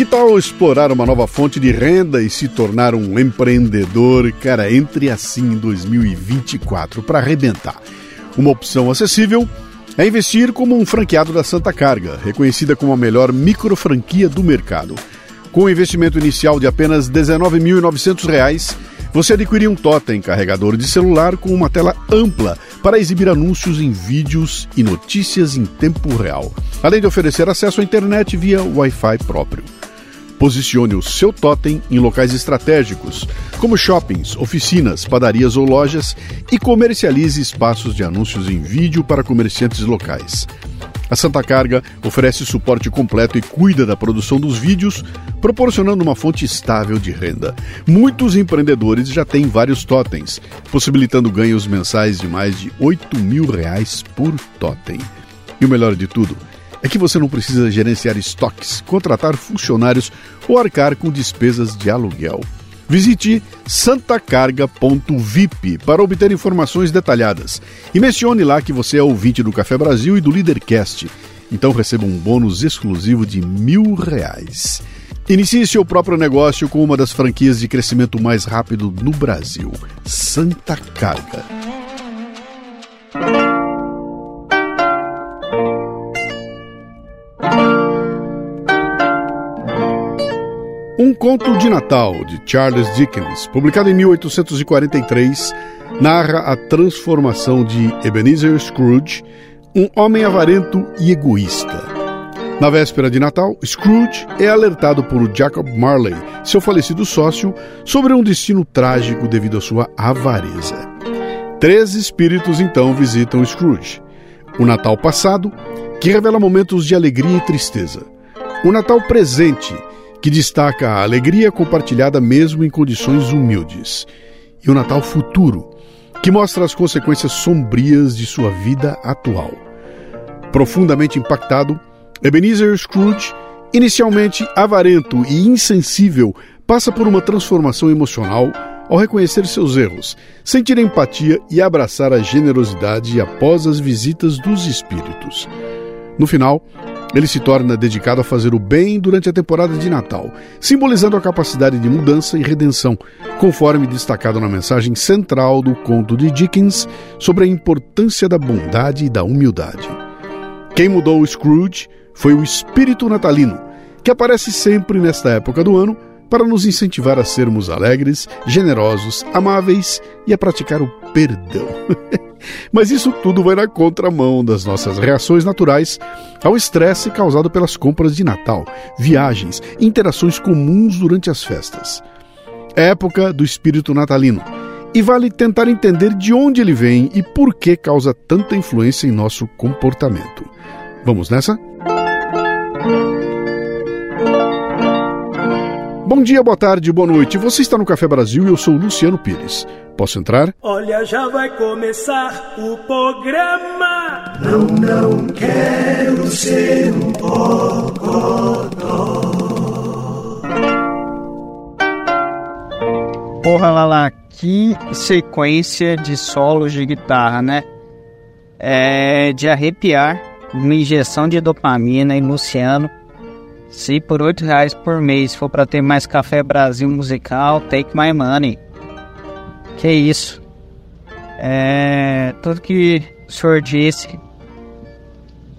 Que tal explorar uma nova fonte de renda e se tornar um empreendedor? Cara, entre assim em 2024 para arrebentar. Uma opção acessível é investir como um franqueado da Santa Carga, reconhecida como a melhor micro franquia do mercado. Com um investimento inicial de apenas R$ 19.900, você adquirir um totem carregador de celular com uma tela ampla para exibir anúncios em vídeos e notícias em tempo real, além de oferecer acesso à internet via Wi-Fi próprio. Posicione o seu totem em locais estratégicos, como shoppings, oficinas, padarias ou lojas, e comercialize espaços de anúncios em vídeo para comerciantes locais. A Santa Carga oferece suporte completo e cuida da produção dos vídeos, proporcionando uma fonte estável de renda. Muitos empreendedores já têm vários totens, possibilitando ganhos mensais de mais de 8 mil reais por totem. E o melhor de tudo é que você não precisa gerenciar estoques, contratar funcionários ou arcar com despesas de aluguel. Visite santacarga.vip para obter informações detalhadas e mencione lá que você é ouvinte do Café Brasil e do Leadercast. Então receba um bônus exclusivo de mil reais. Inicie seu próprio negócio com uma das franquias de crescimento mais rápido no Brasil, Santa Carga. Conto de Natal, de Charles Dickens, publicado em 1843, narra a transformação de Ebenezer Scrooge, um homem avarento e egoísta. Na véspera de Natal, Scrooge é alertado por Jacob Marley, seu falecido sócio, sobre um destino trágico devido à sua avareza. Três espíritos então visitam Scrooge. O Natal passado, que revela momentos de alegria e tristeza. O Natal presente, que destaca a alegria compartilhada mesmo em condições humildes, e o Natal futuro, que mostra as consequências sombrias de sua vida atual. Profundamente impactado, Ebenezer Scrooge, inicialmente avarento e insensível, passa por uma transformação emocional ao reconhecer seus erros, sentir empatia e abraçar a generosidade após as visitas dos espíritos. No final, ele se torna dedicado a fazer o bem durante a temporada de Natal, simbolizando a capacidade de mudança e redenção, conforme destacado na mensagem central do conto de Dickens sobre a importância da bondade e da humildade. Quem mudou o Scrooge foi o espírito natalino, que aparece sempre nesta época do ano para nos incentivar a sermos alegres, generosos, amáveis e a praticar o perdão. Mas isso tudo vai na contramão das nossas reações naturais ao estresse causado pelas compras de Natal, viagens, interações comuns durante as festas. É época do espírito natalino e vale tentar entender de onde ele vem e por que causa tanta influência em nosso comportamento. Vamos nessa? Bom dia, boa tarde, boa noite. Você está no Café Brasil e eu sou Luciano Pires. Posso entrar? Olha, já vai começar o programa. Não, não quero ser um bocodó. Porra, Lala, que sequência de solos de guitarra, né? É de arrepiar, uma injeção de dopamina e Luciano se por oito reais por mês for para ter mais café Brasil musical, take my money. Que isso? É tudo que o senhor disse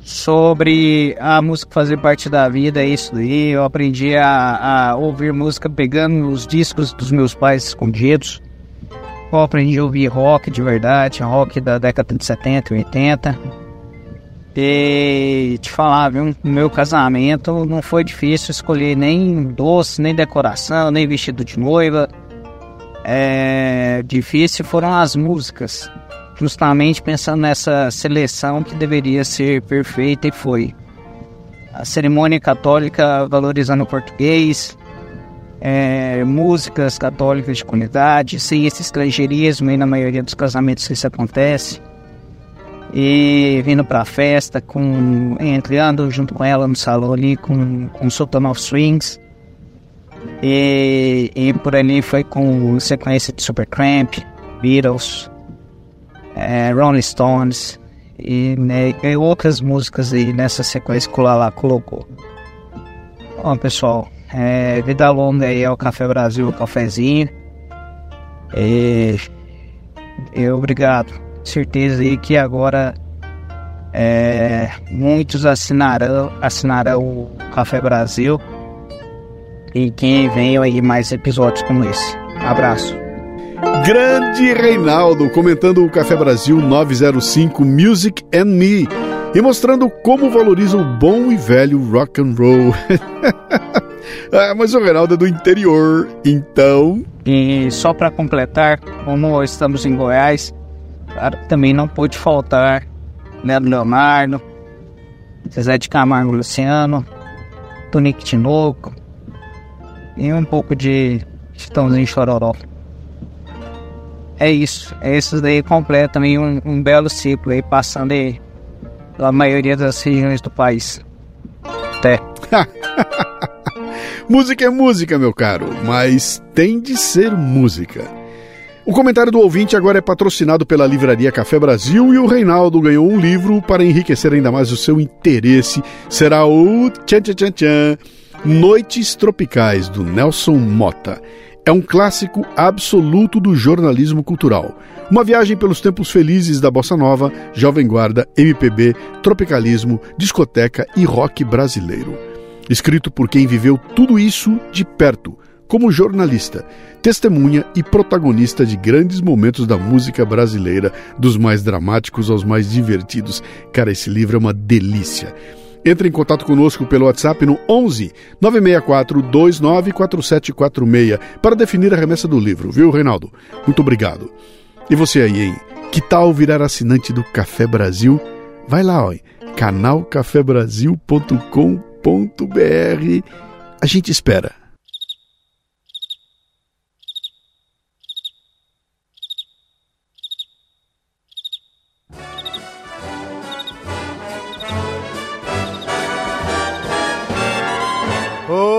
sobre a música fazer parte da vida é isso daí. Eu aprendi a, a ouvir música pegando os discos dos meus pais escondidos. Eu aprendi a ouvir rock de verdade, rock da década de 70 e 80 e te falar, viu? No meu casamento não foi difícil escolher nem doce, nem decoração, nem vestido de noiva. É difícil foram as músicas, justamente pensando nessa seleção que deveria ser perfeita e foi. A cerimônia católica valorizando o português, é, músicas católicas de qualidade, sem esse estrangeirismo aí na maioria dos casamentos isso acontece e vindo pra festa, com, entrando junto com ela no salão ali, com, com Sultan of Swings. E, e por ali foi com sequência de Supertramp, Beatles, é, Rolling Stones e, né, e, outras músicas aí nessa sequência que o Lala colocou. Bom, pessoal, É, vida longa aí ao Café Brasil, o cafezinho. É, é, obrigado. Certeza aí que agora é, muitos assinarão, assinarão o Café Brasil. E quem venham aí mais episódios como esse. Abraço. Grande Reinaldo comentando o Café Brasil 905 Music and Me e mostrando como valoriza o bom e velho rock and roll. ah, mas o Reinaldo é do interior, então. E só para completar, como estamos em Goiás, também não pôde faltar Nelo Leonardo, Zezé de Camargo Luciano, Tonique Tinoco e um pouco de Chitãozinho Chororó. É isso, é isso daí completa também um, um belo ciclo aí, passando aí pela maioria das regiões do país. Até. música é música, meu caro, mas tem de ser música. O comentário do ouvinte agora é patrocinado pela Livraria Café Brasil e o Reinaldo ganhou um livro para enriquecer ainda mais o seu interesse. Será o tchan, tchan, tchan, tchan, Noites Tropicais, do Nelson Mota. É um clássico absoluto do jornalismo cultural. Uma viagem pelos tempos felizes da bossa nova, jovem guarda, MPB, tropicalismo, discoteca e rock brasileiro. Escrito por quem viveu tudo isso de perto, como jornalista, testemunha e protagonista de grandes momentos da música brasileira, dos mais dramáticos aos mais divertidos. Cara, esse livro é uma delícia. Entre em contato conosco pelo WhatsApp no 11 964 294746 para definir a remessa do livro, viu, Reinaldo? Muito obrigado. E você aí, hein? Que tal virar assinante do Café Brasil? Vai lá, ó, canalcafebrasil.com.br. A gente espera.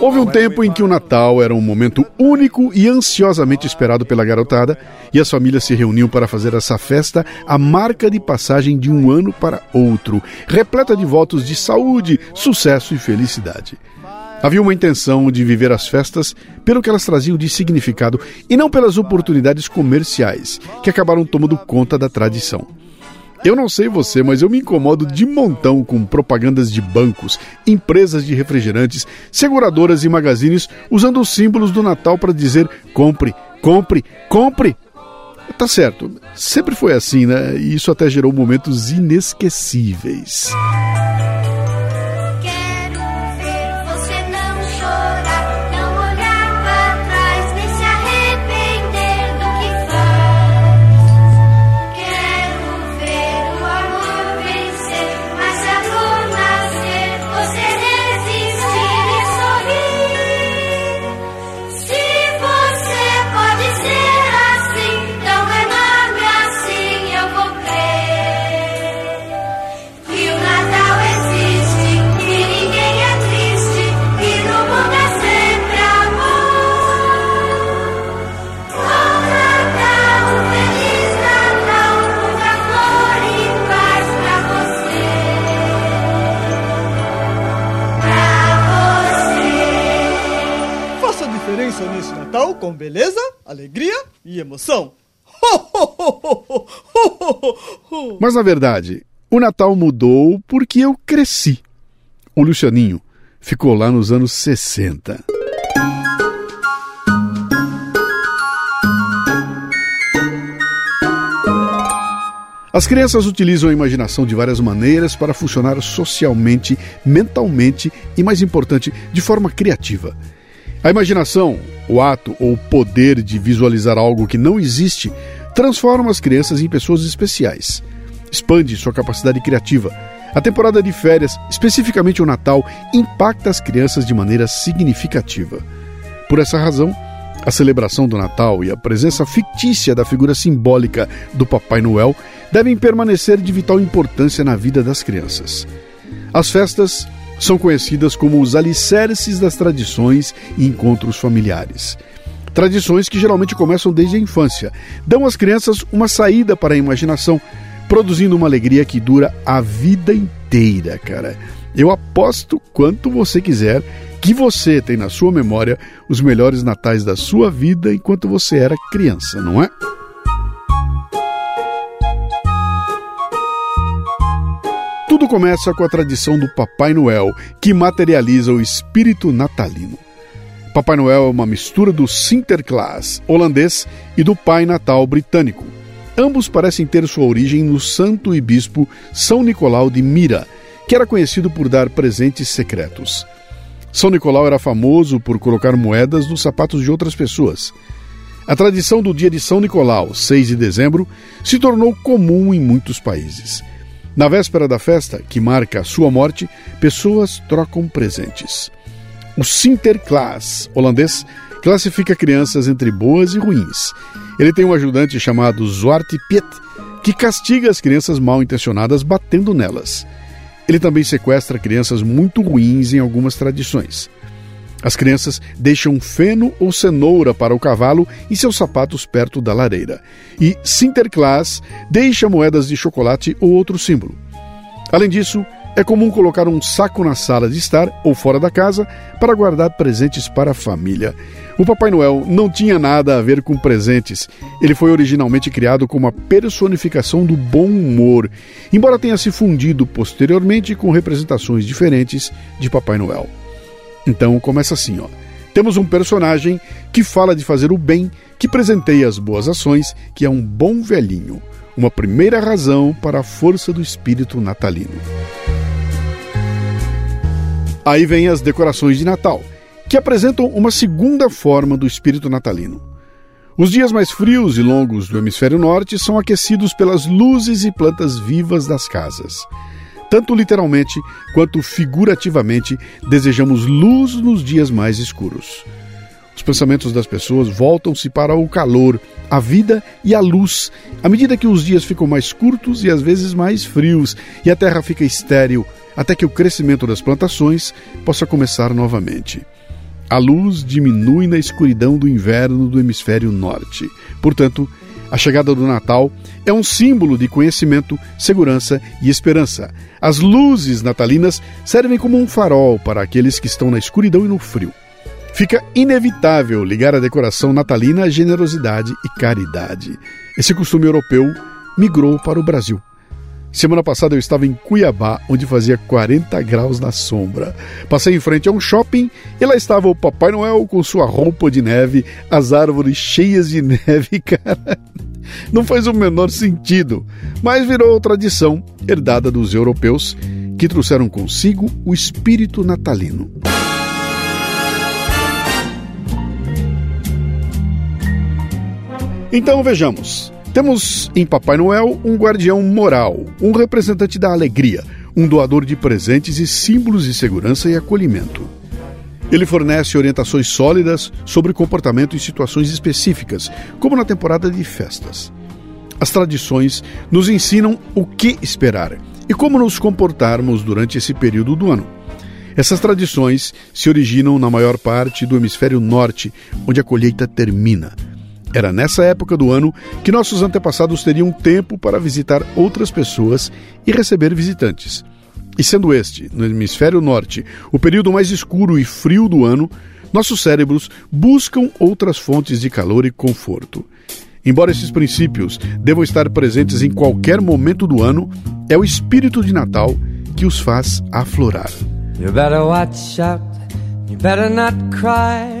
Houve um tempo em que o Natal era um momento único e ansiosamente esperado pela garotada, e as famílias se reuniam para fazer essa festa a marca de passagem de um ano para outro, repleta de votos de saúde, sucesso e felicidade. Havia uma intenção de viver as festas pelo que elas traziam de significado e não pelas oportunidades comerciais que acabaram tomando conta da tradição. Eu não sei você, mas eu me incomodo de montão com propagandas de bancos, empresas de refrigerantes, seguradoras e magazines usando os símbolos do Natal para dizer compre, compre, compre. Tá certo, sempre foi assim, né? E isso até gerou momentos inesquecíveis. com emoção. Mas na verdade, o Natal mudou porque eu cresci. O Lucianinho ficou lá nos anos 60. As crianças utilizam a imaginação de várias maneiras para funcionar socialmente, mentalmente e, mais importante, de forma criativa. A imaginação, o ato ou poder de visualizar algo que não existe, transforma as crianças em pessoas especiais. Expande sua capacidade criativa. A temporada de férias, especificamente o Natal, impacta as crianças de maneira significativa. Por essa razão, A celebração do Natal e a presença fictícia da figura simbólica do Papai Noel devem permanecer de vital importância na vida das crianças. As festas são conhecidas como os alicerces das tradições e encontros familiares. Tradições que geralmente começam desde a infância, dão às crianças uma saída para a imaginação, produzindo uma alegria que dura a vida inteira, cara. Eu aposto quanto você quiser que você tem na sua memória os melhores natais da sua vida enquanto você era criança, não é? Tudo começa com a tradição do Papai Noel, que materializa o espírito natalino. Papai Noel é uma mistura do Sinterklaas holandês e do Pai Natal britânico. Ambos parecem ter sua origem no santo e bispo São Nicolau de Mira, que era conhecido por dar presentes secretos. São Nicolau era famoso por colocar moedas nos sapatos de outras pessoas. A tradição do dia de São Nicolau, 6 de dezembro, se tornou comum em muitos países. Na véspera da festa, que marca a sua morte, pessoas trocam presentes. O Sinterklaas holandês classifica crianças entre boas e ruins. Ele tem um ajudante chamado Zwarte Piet, que castiga as crianças mal intencionadas batendo nelas. Ele também sequestra crianças muito ruins em algumas tradições. As crianças deixam feno ou cenoura para o cavalo e seus sapatos perto da lareira. E Sinterklaas deixa moedas de chocolate ou outro símbolo. Além disso, é comum colocar um saco na sala de estar ou fora da casa para guardar presentes para a família. O Papai Noel não tinha nada a ver com presentes. Ele foi originalmente criado como uma personificação do bom humor, embora tenha se fundido posteriormente com representações diferentes de Papai Noel. Então começa assim, ó. Temos um personagem que fala de fazer o bem, que presenteia as boas ações, que é um bom velhinho. Uma primeira razão para a força do espírito natalino. Aí vem as decorações de Natal, que apresentam uma segunda forma do espírito natalino. Os dias mais frios e longos do hemisfério norte são aquecidos pelas luzes e plantas vivas das casas. Tanto literalmente quanto figurativamente, desejamos luz nos dias mais escuros. Os pensamentos das pessoas voltam-se para o calor, a vida e a luz, à medida que os dias ficam mais curtos e às vezes mais frios, e a terra fica estéril, até que o crescimento das plantações possa começar novamente. A luz diminui na escuridão do inverno do hemisfério norte. Portanto, a chegada do Natal é um símbolo de conhecimento, segurança e esperança. As luzes natalinas servem como um farol para aqueles que estão na escuridão e no frio. Fica inevitável ligar a decoração natalina à generosidade e caridade. Esse costume europeu migrou para o Brasil. Semana passada eu estava em Cuiabá, onde fazia 40 graus na sombra. Passei em frente a um shopping e lá estava o Papai Noel com sua roupa de neve, as árvores cheias de neve, cara. Não faz o menor sentido, mas virou tradição herdada dos europeus que trouxeram consigo o espírito natalino. Então vejamos. Temos em Papai Noel um guardião moral, um representante da alegria, um doador de presentes e símbolos de segurança e acolhimento. Ele fornece orientações sólidas sobre comportamento em situações específicas, como na temporada de festas. As tradições nos ensinam o que esperar e como nos comportarmos durante esse período do ano. Essas tradições se originam na maior parte do hemisfério norte, onde a colheita termina. Era nessa época do ano que nossos antepassados teriam tempo para visitar outras pessoas e receber visitantes. E sendo este, no hemisfério norte, o período mais escuro e frio do ano, nossos cérebros buscam outras fontes de calor e conforto. Embora esses princípios devam estar presentes em qualquer momento do ano, é o espírito de Natal que os faz aflorar. You better watch out, you better not cry,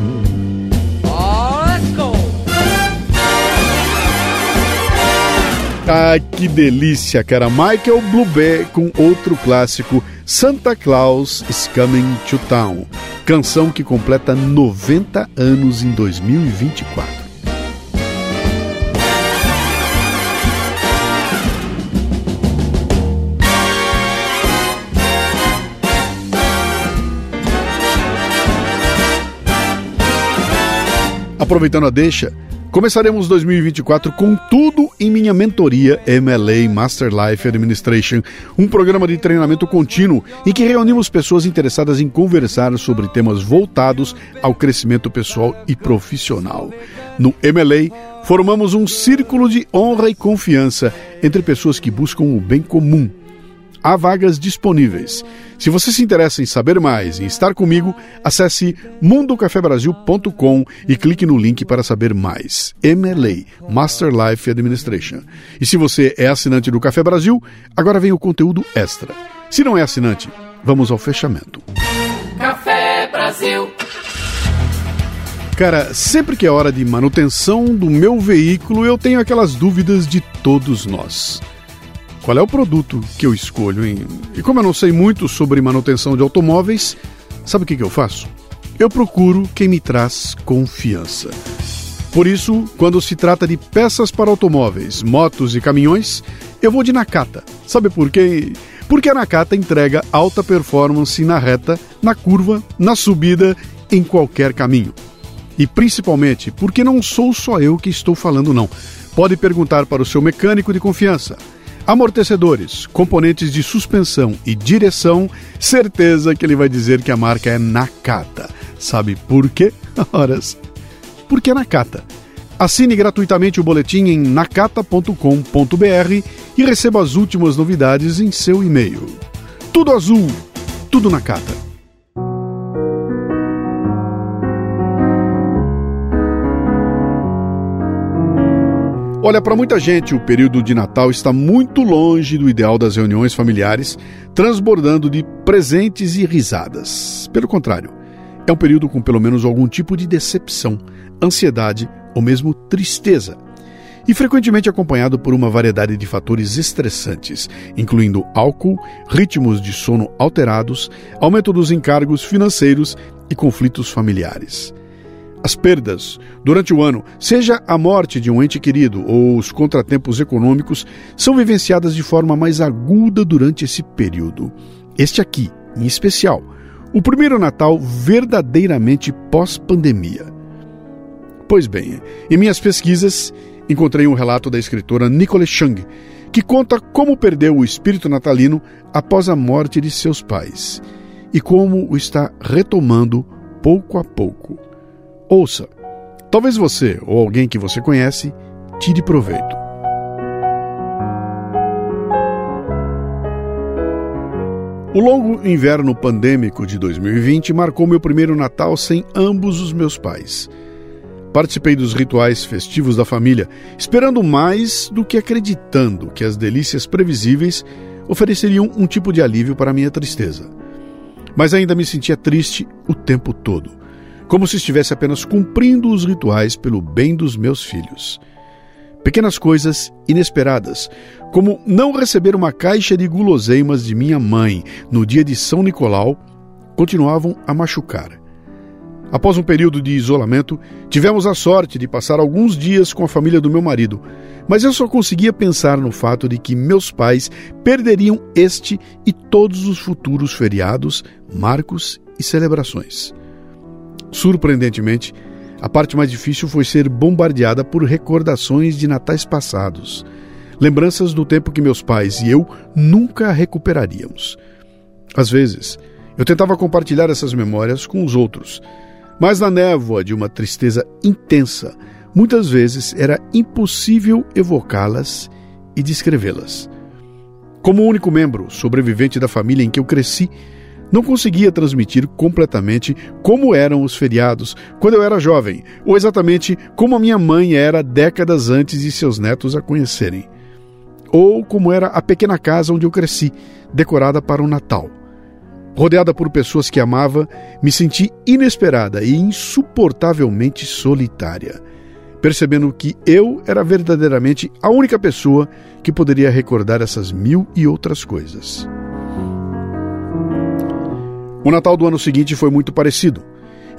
Ah, que delícia, cara. Michael Bluebé com outro clássico, Santa Claus is Coming to Town. Canção que completa 90 anos em 2024. Aproveitando a deixa, começaremos 2024 com tudo em minha mentoria MLA Master Life Administration, um programa de treinamento contínuo em que reunimos pessoas interessadas em conversar sobre temas voltados ao crescimento pessoal e profissional. No MLA, formamos um círculo de honra e confiança entre pessoas que buscam o bem comum há vagas disponíveis. Se você se interessa em saber mais e estar comigo, acesse mundocafebrasil.com e clique no link para saber mais. MLA, Master Life Administration. E se você é assinante do Café Brasil, agora vem o conteúdo extra. Se não é assinante, vamos ao fechamento. Café Brasil. Cara, sempre que é hora de manutenção do meu veículo, eu tenho aquelas dúvidas de todos nós qual é o produto que eu escolho. E como eu não sei muito sobre manutenção de automóveis, sabe o que, que eu faço? Eu procuro quem me traz confiança. Por isso, quando se trata de peças para automóveis, motos e caminhões, eu vou de Nakata. Sabe por quê? Porque a Nakata entrega alta performance na reta, na curva, na subida, em qualquer caminho. E principalmente porque não sou só eu que estou falando, não. Pode perguntar para o seu mecânico de confiança. Amortecedores, componentes de suspensão e direção, certeza que ele vai dizer que a marca é Nakata. Sabe por quê? Horas. Porque é Nakata. Assine gratuitamente o boletim em nakata.com.br e receba as últimas novidades em seu e-mail. Tudo azul, tudo Nakata. Olha, para muita gente, o período de Natal está muito longe do ideal das reuniões familiares, transbordando de presentes e risadas. Pelo contrário, é um período com pelo menos algum tipo de decepção, ansiedade ou mesmo tristeza. E frequentemente acompanhado por uma variedade de fatores estressantes, incluindo álcool, ritmos de sono alterados, aumento dos encargos financeiros e conflitos familiares. As perdas durante o ano, seja a morte de um ente querido ou os contratempos econômicos, são vivenciadas de forma mais aguda durante esse período. Este aqui, em especial, o primeiro Natal verdadeiramente pós-pandemia. Pois bem, em minhas pesquisas, encontrei um relato da escritora Nicole Chang, que conta como perdeu o espírito natalino após a morte de seus pais e como o está retomando pouco a pouco. Ouça. Talvez você ou alguém que você conhece tire proveito. O longo inverno pandêmico de 2020 marcou meu primeiro Natal sem ambos os meus pais. Participei dos rituais festivos da família, esperando mais do que acreditando que as delícias previsíveis ofereceriam um tipo de alívio para minha tristeza. Mas ainda me sentia triste o tempo todo como se estivesse apenas cumprindo os rituais pelo bem dos meus filhos. Pequenas coisas inesperadas, como não receber uma caixa de guloseimas de minha mãe no dia de São Nicolau, continuavam a machucar. Após um período de isolamento, tivemos a sorte de passar alguns dias com a família do meu marido, mas eu só conseguia pensar no fato de que meus pais perderiam este e todos os futuros feriados, marcos e celebrações. Surpreendentemente, a parte mais difícil foi ser bombardeada por recordações de natais passados, lembranças do tempo que meus pais e eu nunca recuperaríamos. Às vezes, eu tentava compartilhar essas memórias com os outros, mas na névoa de uma tristeza intensa, muitas vezes era impossível evocá-las e descrevê-las. Como único membro sobrevivente da família em que eu cresci, não conseguia transmitir completamente como eram os feriados quando eu era jovem, ou exatamente como a minha mãe era décadas antes de seus netos a conhecerem. Ou como era a pequena casa onde eu cresci, decorada para o Natal. Rodeada por pessoas que amava, me senti inesperada e insuportavelmente solitária, percebendo que eu era verdadeiramente a única pessoa que poderia recordar essas mil e outras coisas. O Natal do ano seguinte foi muito parecido.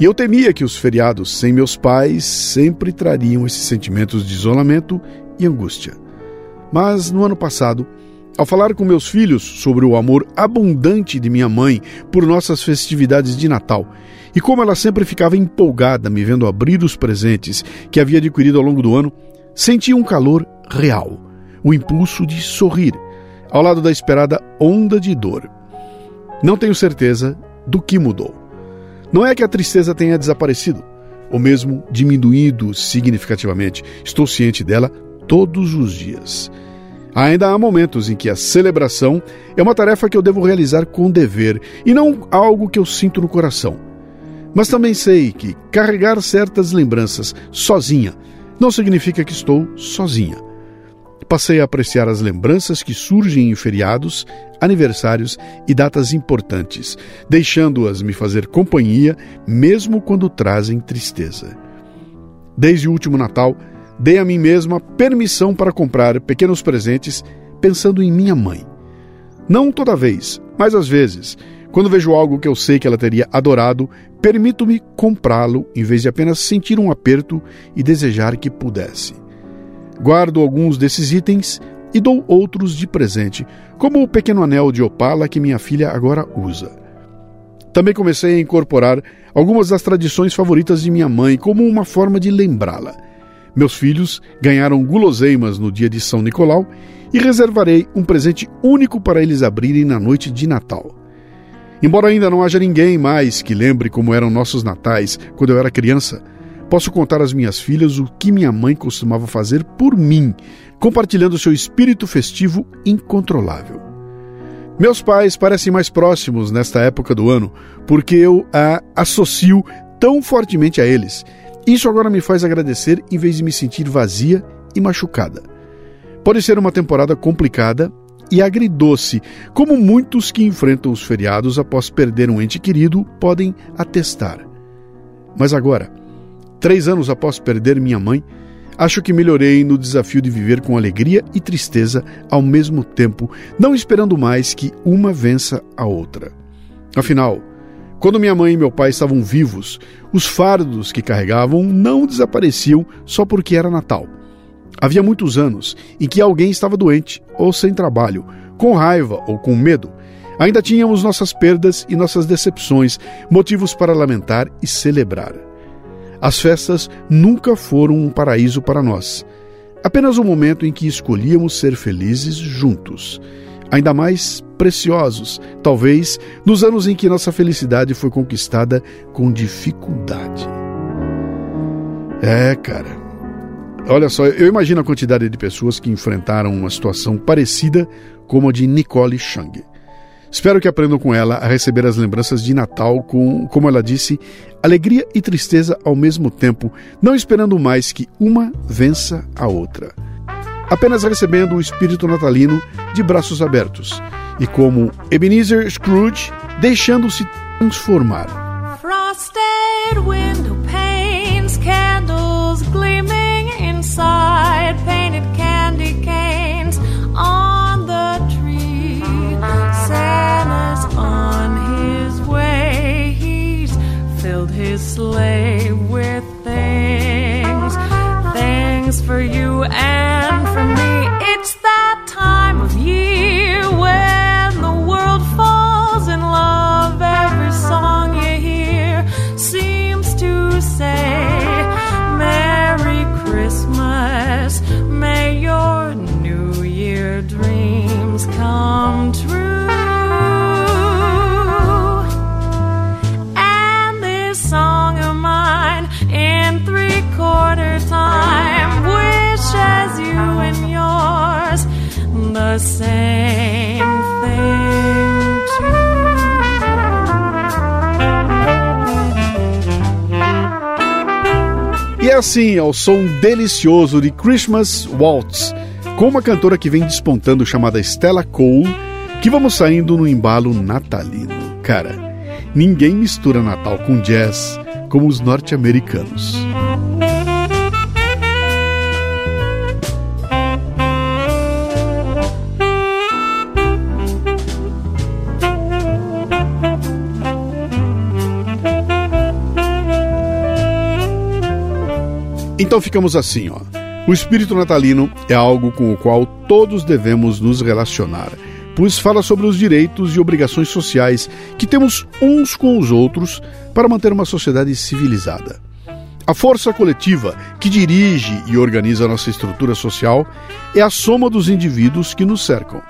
E eu temia que os feriados sem meus pais sempre trariam esses sentimentos de isolamento e angústia. Mas no ano passado, ao falar com meus filhos sobre o amor abundante de minha mãe por nossas festividades de Natal e como ela sempre ficava empolgada me vendo abrir os presentes que havia adquirido ao longo do ano, senti um calor real, o impulso de sorrir, ao lado da esperada onda de dor. Não tenho certeza do que mudou. Não é que a tristeza tenha desaparecido, ou mesmo diminuído significativamente. Estou ciente dela todos os dias. Ainda há momentos em que a celebração é uma tarefa que eu devo realizar com dever e não algo que eu sinto no coração. Mas também sei que carregar certas lembranças sozinha não significa que estou sozinha passei a apreciar as lembranças que surgem em feriados, aniversários e datas importantes, deixando-as me fazer companhia, mesmo quando trazem tristeza. Desde o último Natal, dei a mim mesma permissão para comprar pequenos presentes pensando em minha mãe. Não toda vez, mas às vezes, quando vejo algo que eu sei que ela teria adorado, permito-me comprá-lo em vez de apenas sentir um aperto e desejar que pudesse. Guardo alguns desses itens e dou outros de presente, como o pequeno anel de opala que minha filha agora usa. Também comecei a incorporar algumas das tradições favoritas de minha mãe como uma forma de lembrá-la. Meus filhos ganharam guloseimas no dia de São Nicolau e reservarei um presente único para eles abrirem na noite de Natal. Embora ainda não haja ninguém mais que lembre como eram nossos natais quando eu era criança, Posso contar às minhas filhas o que minha mãe costumava fazer por mim, compartilhando seu espírito festivo incontrolável. Meus pais parecem mais próximos nesta época do ano, porque eu a associo tão fortemente a eles. Isso agora me faz agradecer em vez de me sentir vazia e machucada. Pode ser uma temporada complicada e agridoce, como muitos que enfrentam os feriados após perder um ente querido podem atestar. Mas agora, Três anos após perder minha mãe, acho que melhorei no desafio de viver com alegria e tristeza ao mesmo tempo, não esperando mais que uma vença a outra. Afinal, quando minha mãe e meu pai estavam vivos, os fardos que carregavam não desapareciam só porque era Natal. Havia muitos anos em que alguém estava doente ou sem trabalho, com raiva ou com medo. Ainda tínhamos nossas perdas e nossas decepções, motivos para lamentar e celebrar. As festas nunca foram um paraíso para nós. Apenas um momento em que escolhíamos ser felizes juntos. Ainda mais preciosos, talvez, nos anos em que nossa felicidade foi conquistada com dificuldade. É, cara. Olha só, eu imagino a quantidade de pessoas que enfrentaram uma situação parecida como a de Nicole Chang. Espero que aprendam com ela a receber as lembranças de Natal com, como ela disse, alegria e tristeza ao mesmo tempo, não esperando mais que uma vença a outra. Apenas recebendo o espírito natalino de braços abertos e como Ebenezer Scrooge deixando-se transformar. Frosted window panes, candles gleaming inside, slave. We're assim, ao som delicioso de Christmas Waltz, com uma cantora que vem despontando chamada Stella Cole, que vamos saindo no embalo natalino. Cara, ninguém mistura Natal com jazz como os norte-americanos. Então ficamos assim, ó. O espírito natalino é algo com o qual todos devemos nos relacionar, pois fala sobre os direitos e obrigações sociais que temos uns com os outros para manter uma sociedade civilizada. A força coletiva que dirige e organiza nossa estrutura social é a soma dos indivíduos que nos cercam.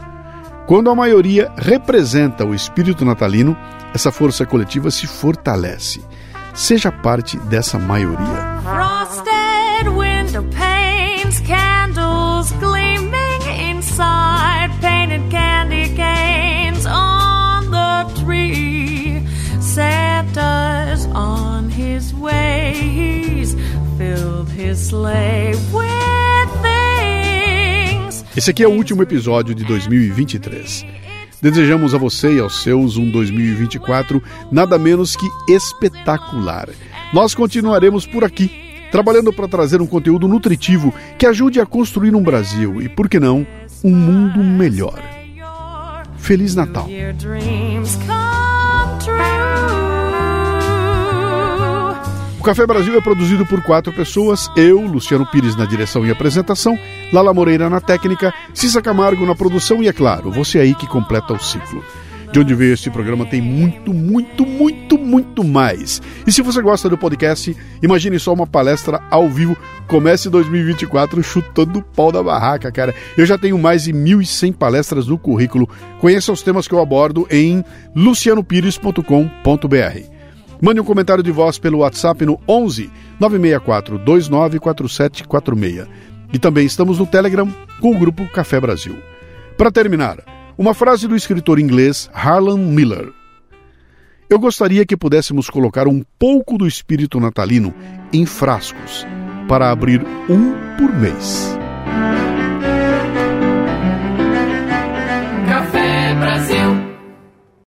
Quando a maioria representa o espírito natalino, essa força coletiva se fortalece. Seja parte dessa maioria. Esse aqui é o último episódio de 2023. Desejamos a você e aos seus um 2024 nada menos que espetacular. Nós continuaremos por aqui trabalhando para trazer um conteúdo nutritivo que ajude a construir um Brasil e, por que não, um mundo melhor. Feliz Natal! O Café Brasil é produzido por quatro pessoas: eu, Luciano Pires na direção e apresentação, Lala Moreira na técnica, Cissa Camargo na produção e, é claro, você aí que completa o ciclo. De onde veio este programa tem muito, muito, muito, muito mais. E se você gosta do podcast, imagine só uma palestra ao vivo. Comece 2024 chutando o pau da barraca, cara. Eu já tenho mais de 1.100 palestras no currículo. Conheça os temas que eu abordo em lucianopires.com.br. Mande um comentário de voz pelo WhatsApp no 11 964 294746. E também estamos no Telegram com o grupo Café Brasil. Para terminar, uma frase do escritor inglês Harlan Miller. Eu gostaria que pudéssemos colocar um pouco do espírito natalino em frascos para abrir um por mês.